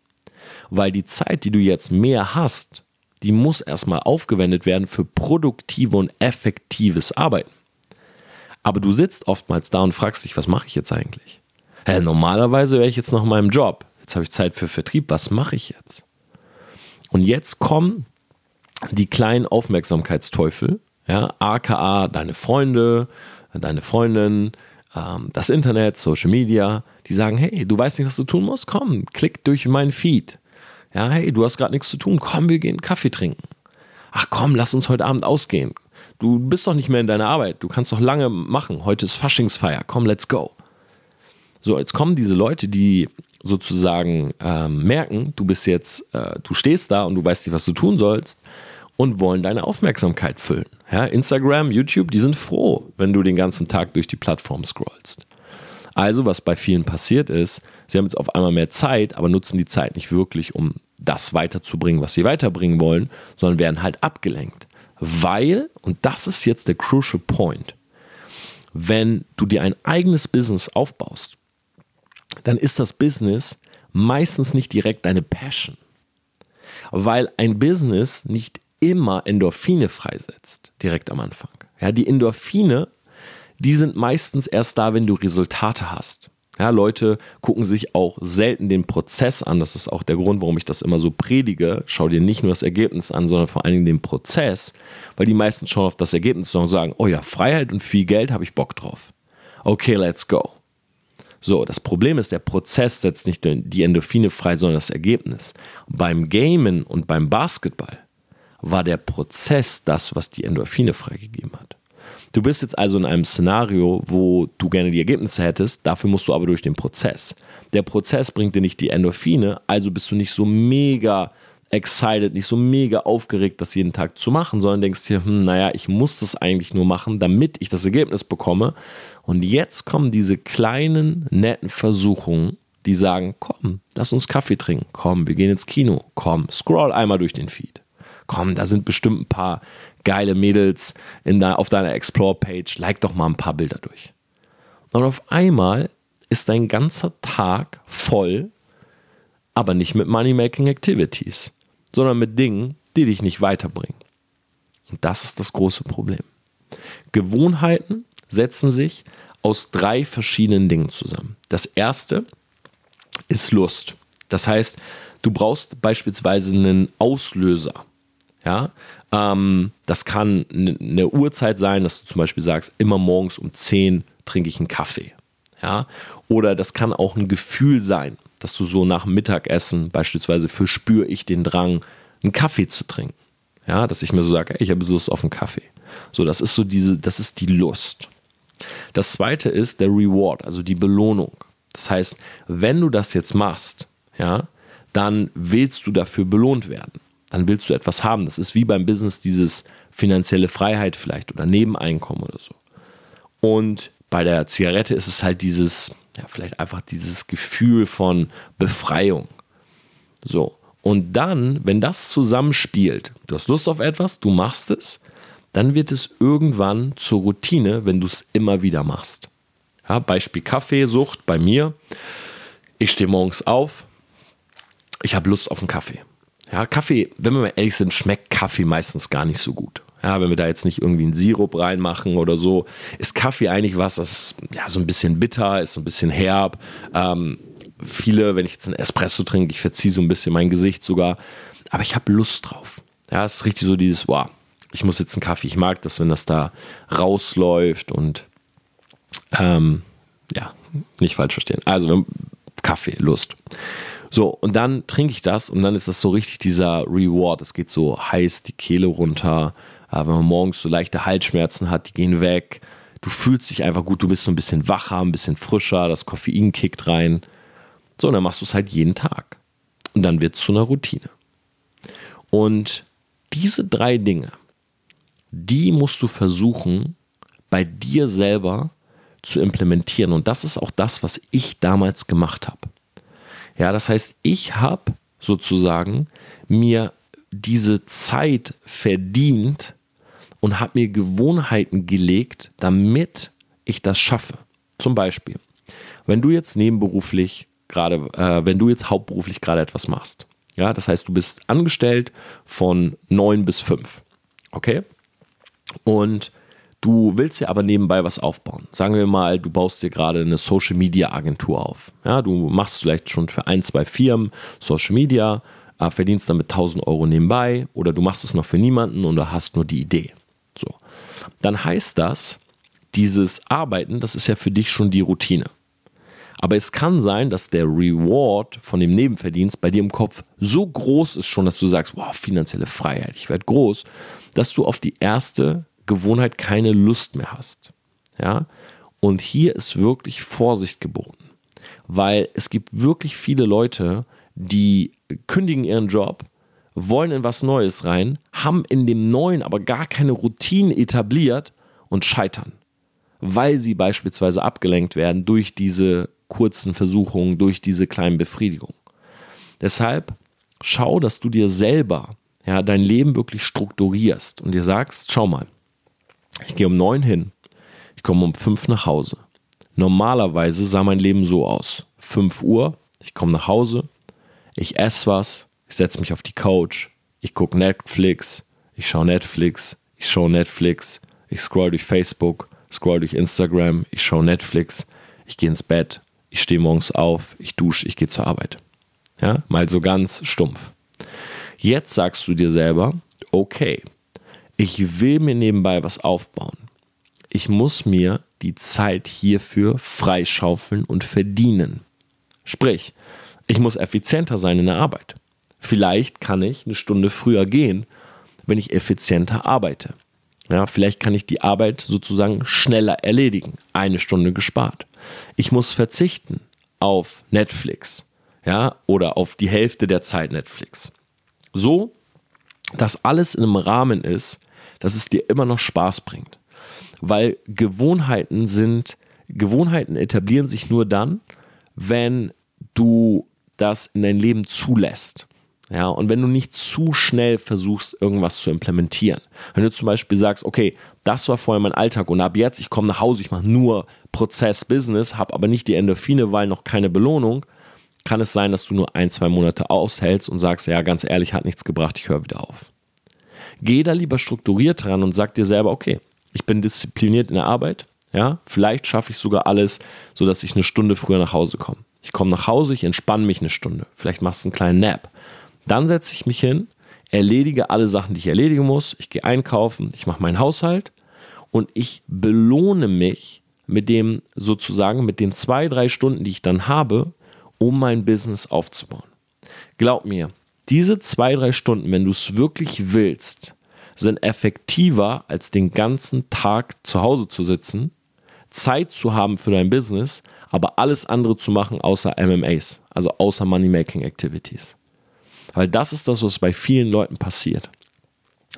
Weil die Zeit, die du jetzt mehr hast, die muss erstmal aufgewendet werden für produktive und effektives Arbeiten. Aber du sitzt oftmals da und fragst dich, was mache ich jetzt eigentlich? Hä, normalerweise wäre ich jetzt noch in meinem Job. Jetzt habe ich Zeit für Vertrieb. Was mache ich jetzt? Und jetzt kommen die kleinen Aufmerksamkeitsteufel, ja, aka deine Freunde, deine Freundin, ähm, das Internet, Social Media, die sagen, hey, du weißt nicht, was du tun musst? Komm, klick durch meinen Feed. Ja, hey, du hast gerade nichts zu tun. Komm, wir gehen Kaffee trinken. Ach komm, lass uns heute Abend ausgehen. Du bist doch nicht mehr in deiner Arbeit. Du kannst doch lange machen. Heute ist Faschingsfeier. Komm, let's go. So, jetzt kommen diese Leute, die sozusagen ähm, merken, du bist jetzt, äh, du stehst da und du weißt nicht, was du tun sollst und wollen deine Aufmerksamkeit füllen. Ja, Instagram, YouTube, die sind froh, wenn du den ganzen Tag durch die Plattform scrollst. Also, was bei vielen passiert ist, sie haben jetzt auf einmal mehr Zeit, aber nutzen die Zeit nicht wirklich, um das weiterzubringen, was sie weiterbringen wollen, sondern werden halt abgelenkt. Weil, und das ist jetzt der crucial point, wenn du dir ein eigenes Business aufbaust, dann ist das Business meistens nicht direkt deine Passion. Weil ein Business nicht immer Endorphine freisetzt, direkt am Anfang. Ja, die Endorphine, die sind meistens erst da, wenn du Resultate hast. Ja, Leute gucken sich auch selten den Prozess an. Das ist auch der Grund, warum ich das immer so predige. Schau dir nicht nur das Ergebnis an, sondern vor allen Dingen den Prozess, weil die meisten schauen auf das Ergebnis und sagen, oh ja, Freiheit und viel Geld habe ich Bock drauf. Okay, let's go. So, das Problem ist, der Prozess setzt nicht die Endorphine frei, sondern das Ergebnis. Beim Gamen und beim Basketball war der Prozess das, was die Endorphine freigegeben hat. Du bist jetzt also in einem Szenario, wo du gerne die Ergebnisse hättest, dafür musst du aber durch den Prozess. Der Prozess bringt dir nicht die Endorphine, also bist du nicht so mega excited, nicht so mega aufgeregt, das jeden Tag zu machen, sondern denkst dir, hm, naja, ich muss das eigentlich nur machen, damit ich das Ergebnis bekomme. Und jetzt kommen diese kleinen, netten Versuchungen, die sagen, komm, lass uns Kaffee trinken, komm, wir gehen ins Kino, komm, scroll einmal durch den Feed. Komm, da sind bestimmt ein paar geile Mädels in de, auf deiner Explore-Page, like doch mal ein paar Bilder durch. Und auf einmal ist dein ganzer Tag voll, aber nicht mit Money-Making Activities sondern mit Dingen, die dich nicht weiterbringen. Und das ist das große Problem. Gewohnheiten setzen sich aus drei verschiedenen Dingen zusammen. Das erste ist Lust. Das heißt, du brauchst beispielsweise einen Auslöser. Ja, ähm, das kann eine Uhrzeit sein, dass du zum Beispiel sagst, immer morgens um 10 trinke ich einen Kaffee. Ja, oder das kann auch ein Gefühl sein dass du so nach Mittagessen beispielsweise verspüre ich den Drang, einen Kaffee zu trinken. Ja, dass ich mir so sage, ey, ich habe Lust auf einen Kaffee. So, das ist so diese, das ist die Lust. Das zweite ist der Reward, also die Belohnung. Das heißt, wenn du das jetzt machst, ja, dann willst du dafür belohnt werden. Dann willst du etwas haben. Das ist wie beim Business dieses finanzielle Freiheit vielleicht oder Nebeneinkommen oder so. Und bei der Zigarette ist es halt dieses, ja, vielleicht einfach dieses Gefühl von Befreiung. So. Und dann, wenn das zusammenspielt, du hast Lust auf etwas, du machst es, dann wird es irgendwann zur Routine, wenn du es immer wieder machst. Ja, Beispiel Kaffeesucht bei mir. Ich stehe morgens auf, ich habe Lust auf einen Kaffee. Ja, Kaffee, wenn wir mal ehrlich sind, schmeckt Kaffee meistens gar nicht so gut. Ja, wenn wir da jetzt nicht irgendwie einen Sirup reinmachen oder so, ist Kaffee eigentlich was, das ist ja so ein bisschen bitter, ist so ein bisschen herb. Ähm, viele, wenn ich jetzt einen Espresso trinke, ich verziehe so ein bisschen mein Gesicht sogar, aber ich habe Lust drauf. Ja, es ist richtig so dieses, wow, ich muss jetzt einen Kaffee. Ich mag das, wenn das da rausläuft und ähm, ja, nicht falsch verstehen. Also Kaffee, Lust. So, und dann trinke ich das und dann ist das so richtig dieser Reward. Es geht so heiß die Kehle runter. Äh, wenn man morgens so leichte Halsschmerzen hat, die gehen weg. Du fühlst dich einfach gut, du bist so ein bisschen wacher, ein bisschen frischer, das Koffein kickt rein. So, und dann machst du es halt jeden Tag. Und dann wird es zu einer Routine. Und diese drei Dinge, die musst du versuchen, bei dir selber zu implementieren. Und das ist auch das, was ich damals gemacht habe. Ja, das heißt, ich habe sozusagen mir diese Zeit verdient und habe mir Gewohnheiten gelegt, damit ich das schaffe. Zum Beispiel, wenn du jetzt nebenberuflich gerade, äh, wenn du jetzt hauptberuflich gerade etwas machst, ja, das heißt, du bist angestellt von neun bis fünf, okay? Und du willst dir aber nebenbei was aufbauen. Sagen wir mal, du baust dir gerade eine Social Media Agentur auf. Ja, du machst vielleicht schon für ein, zwei Firmen Social Media, äh, verdienst damit 1000 Euro nebenbei oder du machst es noch für niemanden und hast nur die Idee. So. Dann heißt das, dieses Arbeiten, das ist ja für dich schon die Routine. Aber es kann sein, dass der Reward von dem Nebenverdienst bei dir im Kopf so groß ist schon, dass du sagst, wow, finanzielle Freiheit, ich werde groß, dass du auf die erste Gewohnheit keine Lust mehr hast. Ja? Und hier ist wirklich Vorsicht geboten, weil es gibt wirklich viele Leute, die kündigen ihren Job, wollen in was Neues rein, haben in dem Neuen aber gar keine Routine etabliert und scheitern, weil sie beispielsweise abgelenkt werden durch diese kurzen Versuchungen, durch diese kleinen Befriedigungen. Deshalb schau, dass du dir selber ja, dein Leben wirklich strukturierst und dir sagst, schau mal, ich gehe um neun hin, ich komme um fünf nach Hause. Normalerweise sah mein Leben so aus. 5 Uhr, ich komme nach Hause, ich esse was, ich setze mich auf die Couch, ich gucke Netflix, ich schaue Netflix, ich schaue Netflix, ich scroll durch Facebook, scroll durch Instagram, ich schaue Netflix, ich gehe ins Bett, ich stehe morgens auf, ich dusche, ich gehe zur Arbeit. Ja, mal so ganz stumpf. Jetzt sagst du dir selber, okay, ich will mir nebenbei was aufbauen. Ich muss mir die Zeit hierfür freischaufeln und verdienen. Sprich, ich muss effizienter sein in der Arbeit. Vielleicht kann ich eine Stunde früher gehen, wenn ich effizienter arbeite. Ja, vielleicht kann ich die Arbeit sozusagen schneller erledigen. Eine Stunde gespart. Ich muss verzichten auf Netflix. Ja, oder auf die Hälfte der Zeit Netflix. So, dass alles in einem Rahmen ist, dass es dir immer noch Spaß bringt. Weil Gewohnheiten sind, Gewohnheiten etablieren sich nur dann, wenn du das in dein Leben zulässt. Ja, und wenn du nicht zu schnell versuchst, irgendwas zu implementieren. Wenn du zum Beispiel sagst, okay, das war vorher mein Alltag und ab jetzt, ich komme nach Hause, ich mache nur Prozess, Business, habe aber nicht die Endorphine, weil noch keine Belohnung, kann es sein, dass du nur ein, zwei Monate aushältst und sagst, ja, ganz ehrlich, hat nichts gebracht, ich höre wieder auf. Geh da lieber strukturiert dran und sag dir selber, okay, ich bin diszipliniert in der Arbeit, ja, vielleicht schaffe ich sogar alles, sodass ich eine Stunde früher nach Hause komme. Ich komme nach Hause, ich entspanne mich eine Stunde. Vielleicht machst du einen kleinen Nap. Dann setze ich mich hin, erledige alle Sachen, die ich erledigen muss. Ich gehe einkaufen, ich mache meinen Haushalt und ich belohne mich mit dem sozusagen mit den zwei, drei Stunden, die ich dann habe, um mein Business aufzubauen. Glaub mir, diese zwei, drei Stunden, wenn du es wirklich willst, sind effektiver als den ganzen Tag zu Hause zu sitzen, Zeit zu haben für dein Business, aber alles andere zu machen außer MMAs, also außer Money-Making Activities. Weil das ist das, was bei vielen Leuten passiert.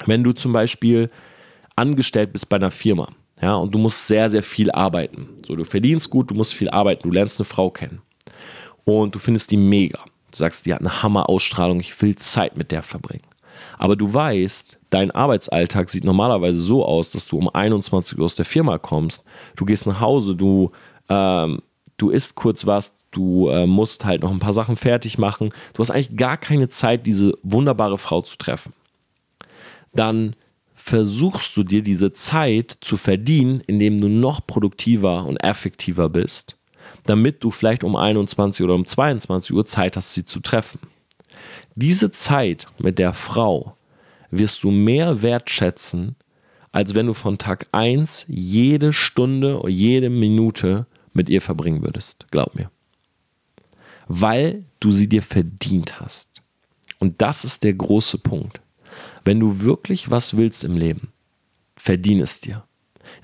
Wenn du zum Beispiel angestellt bist bei einer Firma, ja, und du musst sehr, sehr viel arbeiten. So, du verdienst gut, du musst viel arbeiten, du lernst eine Frau kennen. Und du findest die mega. Du sagst, die hat eine Hammer-Ausstrahlung, ich will Zeit mit der verbringen. Aber du weißt, dein Arbeitsalltag sieht normalerweise so aus, dass du um 21 Uhr aus der Firma kommst, du gehst nach Hause, du ähm, du isst kurz was, du äh, musst halt noch ein paar Sachen fertig machen. Du hast eigentlich gar keine Zeit, diese wunderbare Frau zu treffen. Dann versuchst du dir diese Zeit zu verdienen, indem du noch produktiver und effektiver bist, damit du vielleicht um 21 oder um 22 Uhr Zeit hast, sie zu treffen. Diese Zeit mit der Frau wirst du mehr wertschätzen, als wenn du von Tag 1 jede Stunde oder jede Minute mit ihr verbringen würdest, glaub mir. Weil du sie dir verdient hast. Und das ist der große Punkt. Wenn du wirklich was willst im Leben, verdiene es dir.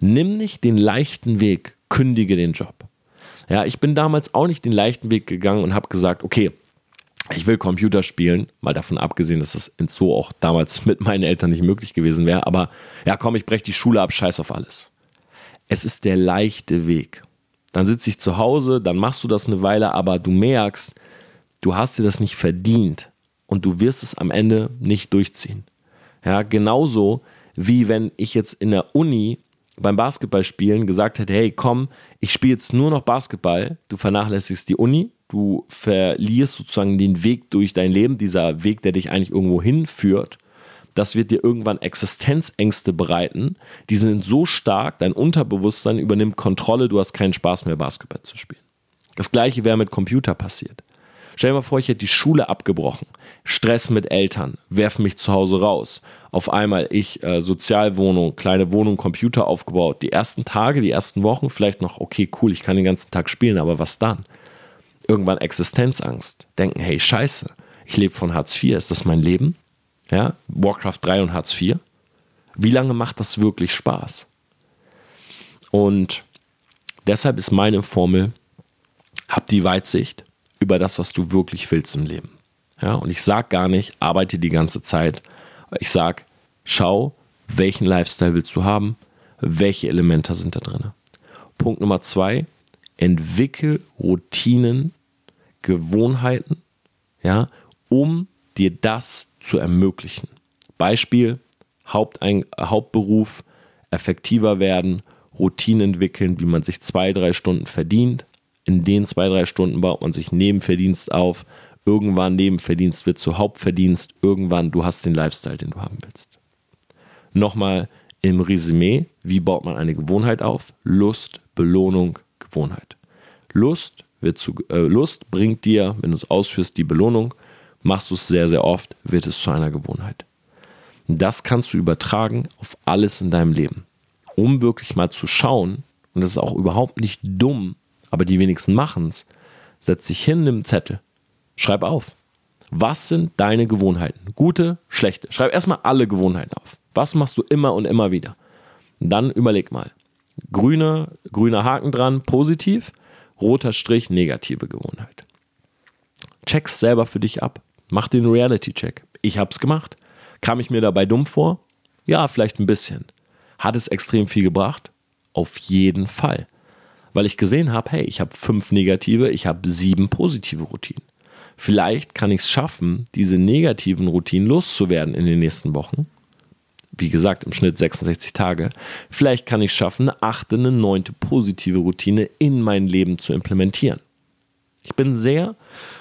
Nimm nicht den leichten Weg, kündige den Job. Ja, ich bin damals auch nicht den leichten Weg gegangen und habe gesagt, okay, ich will Computer spielen, mal davon abgesehen, dass das in so auch damals <laughs> mit meinen Eltern nicht möglich gewesen wäre, aber ja, komm, ich breche die Schule ab, scheiß auf alles. Es ist der leichte Weg. dann sitze ich zu Hause, dann machst du das eine Weile, aber du merkst, du hast dir das nicht verdient und du wirst es am Ende nicht durchziehen. Ja, genauso wie wenn ich jetzt in der Uni beim Basketballspielen gesagt hätte, hey, komm, ich spiele jetzt nur noch Basketball, du vernachlässigst die Uni, du verlierst sozusagen den Weg durch dein Leben, dieser Weg, der dich eigentlich irgendwo hinführt. Das wird dir irgendwann Existenzängste bereiten. Die sind so stark, dein Unterbewusstsein übernimmt Kontrolle, du hast keinen Spaß mehr, Basketball zu spielen. Das gleiche wäre mit Computer passiert. Stell dir mal vor, ich hätte die Schule abgebrochen. Stress mit Eltern, werfen mich zu Hause raus. Auf einmal ich äh, Sozialwohnung, kleine Wohnung, Computer aufgebaut. Die ersten Tage, die ersten Wochen vielleicht noch, okay, cool, ich kann den ganzen Tag spielen, aber was dann? Irgendwann Existenzangst. Denken, hey, scheiße, ich lebe von Hartz IV, ist das mein Leben? Ja, Warcraft 3 und Hartz IV. Wie lange macht das wirklich Spaß? Und deshalb ist meine Formel, hab die Weitsicht, über das, was du wirklich willst im Leben. Ja, und ich sage gar nicht, arbeite die ganze Zeit. Ich sage, schau, welchen Lifestyle willst du haben, welche Elemente sind da drin. Punkt Nummer zwei, entwickel Routinen, Gewohnheiten, ja, um dir das zu ermöglichen. Beispiel, Hauptein Hauptberuf, effektiver werden, Routinen entwickeln, wie man sich zwei, drei Stunden verdient, in den zwei, drei Stunden baut man sich Nebenverdienst auf. Irgendwann Nebenverdienst wird zu Hauptverdienst. Irgendwann du hast den Lifestyle, den du haben willst. Nochmal im Resümee, wie baut man eine Gewohnheit auf? Lust, Belohnung, Gewohnheit. Lust, wird zu, äh, Lust bringt dir, wenn du es ausführst, die Belohnung. Machst du es sehr, sehr oft, wird es zu einer Gewohnheit. Das kannst du übertragen auf alles in deinem Leben. Um wirklich mal zu schauen, und das ist auch überhaupt nicht dumm, aber die wenigsten machen es. Setz dich hin, nimm einen Zettel. Schreib auf. Was sind deine Gewohnheiten? Gute, schlechte. Schreib erstmal alle Gewohnheiten auf. Was machst du immer und immer wieder? Und dann überleg mal. Grüner, grüner Haken dran, positiv. Roter Strich, negative Gewohnheit. Check's selber für dich ab. Mach den Reality-Check. Ich hab's gemacht. Kam ich mir dabei dumm vor? Ja, vielleicht ein bisschen. Hat es extrem viel gebracht? Auf jeden Fall weil ich gesehen habe, hey, ich habe fünf negative, ich habe sieben positive Routinen. Vielleicht kann ich es schaffen, diese negativen Routinen loszuwerden in den nächsten Wochen. Wie gesagt, im Schnitt 66 Tage. Vielleicht kann ich es schaffen, eine achte, eine neunte positive Routine in mein Leben zu implementieren. Ich bin sehr,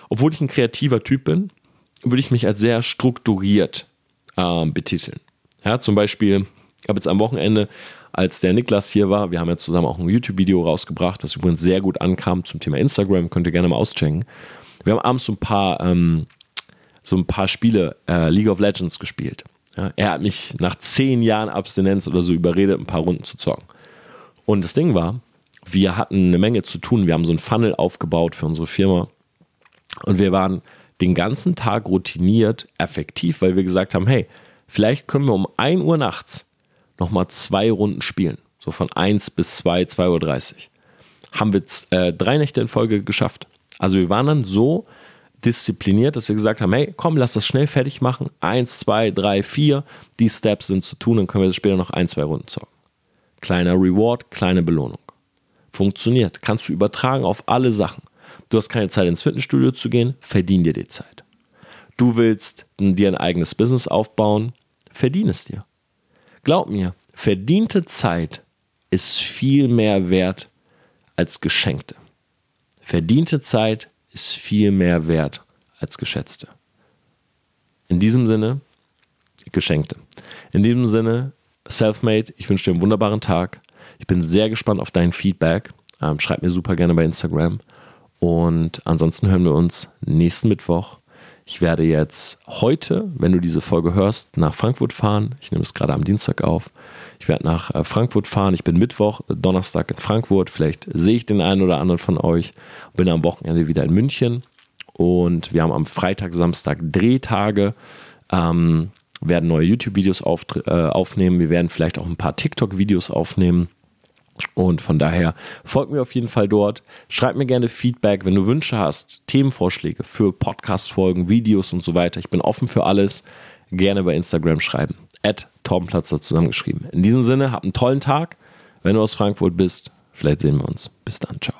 obwohl ich ein kreativer Typ bin, würde ich mich als sehr strukturiert äh, betiteln. Ja, zum Beispiel, ich habe jetzt am Wochenende als der Niklas hier war. Wir haben ja zusammen auch ein YouTube-Video rausgebracht, das übrigens sehr gut ankam zum Thema Instagram. Könnt ihr gerne mal auschecken. Wir haben abends so ein paar, ähm, so ein paar Spiele äh, League of Legends gespielt. Ja, er hat mich nach zehn Jahren Abstinenz oder so überredet, ein paar Runden zu zocken. Und das Ding war, wir hatten eine Menge zu tun. Wir haben so ein Funnel aufgebaut für unsere Firma. Und wir waren den ganzen Tag routiniert effektiv, weil wir gesagt haben, hey, vielleicht können wir um 1 Uhr nachts nochmal zwei Runden spielen. So von 1 bis 2, 2.30 Uhr. Haben wir äh, drei Nächte in Folge geschafft. Also wir waren dann so diszipliniert, dass wir gesagt haben, hey, komm, lass das schnell fertig machen. Eins, zwei, drei, vier. Die Steps sind zu tun, dann können wir später noch ein, zwei Runden zocken. Kleiner Reward, kleine Belohnung. Funktioniert. Kannst du übertragen auf alle Sachen. Du hast keine Zeit ins Fitnessstudio zu gehen, verdien dir die Zeit. Du willst dir ein eigenes Business aufbauen, verdien es dir. Glaub mir, verdiente Zeit ist viel mehr wert als geschenkte. Verdiente Zeit ist viel mehr wert als geschätzte. In diesem Sinne, geschenkte. In diesem Sinne, Selfmade, ich wünsche dir einen wunderbaren Tag. Ich bin sehr gespannt auf dein Feedback. Ähm, schreib mir super gerne bei Instagram. Und ansonsten hören wir uns nächsten Mittwoch ich werde jetzt heute, wenn du diese Folge hörst, nach Frankfurt fahren. Ich nehme es gerade am Dienstag auf. Ich werde nach äh, Frankfurt fahren. Ich bin Mittwoch, Donnerstag in Frankfurt. Vielleicht sehe ich den einen oder anderen von euch. Bin am Wochenende wieder in München. Und wir haben am Freitag, Samstag Drehtage. Ähm, werden neue YouTube-Videos auf, äh, aufnehmen. Wir werden vielleicht auch ein paar TikTok-Videos aufnehmen. Und von daher folgt mir auf jeden Fall dort. Schreib mir gerne Feedback, wenn du Wünsche hast, Themenvorschläge für Podcast-Folgen, Videos und so weiter. Ich bin offen für alles. Gerne bei Instagram schreiben. At Torbenplatzer zusammengeschrieben. In diesem Sinne, hab einen tollen Tag. Wenn du aus Frankfurt bist, Vielleicht sehen wir uns. Bis dann. Ciao.